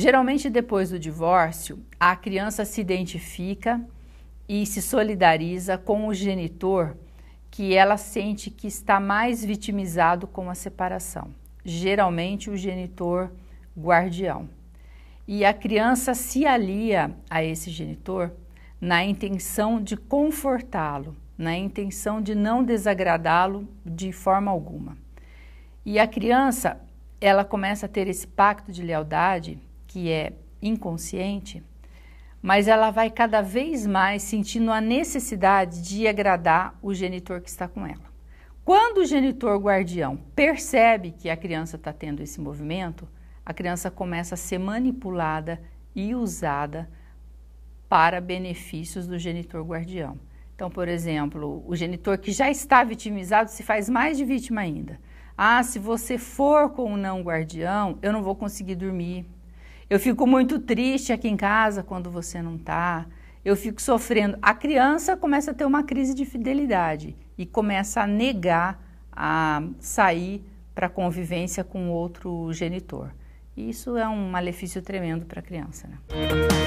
Geralmente, depois do divórcio, a criança se identifica e se solidariza com o genitor que ela sente que está mais vitimizado com a separação. Geralmente, o genitor guardião. E a criança se alia a esse genitor na intenção de confortá-lo, na intenção de não desagradá-lo de forma alguma. E a criança, ela começa a ter esse pacto de lealdade que é inconsciente, mas ela vai cada vez mais sentindo a necessidade de agradar o genitor que está com ela. Quando o genitor guardião percebe que a criança está tendo esse movimento, a criança começa a ser manipulada e usada para benefícios do genitor guardião. Então, por exemplo, o genitor que já está vitimizado se faz mais de vítima ainda. Ah, se você for com o não guardião, eu não vou conseguir dormir. Eu fico muito triste aqui em casa quando você não está. Eu fico sofrendo. A criança começa a ter uma crise de fidelidade e começa a negar a sair para convivência com outro genitor. Isso é um malefício tremendo para a criança. Né?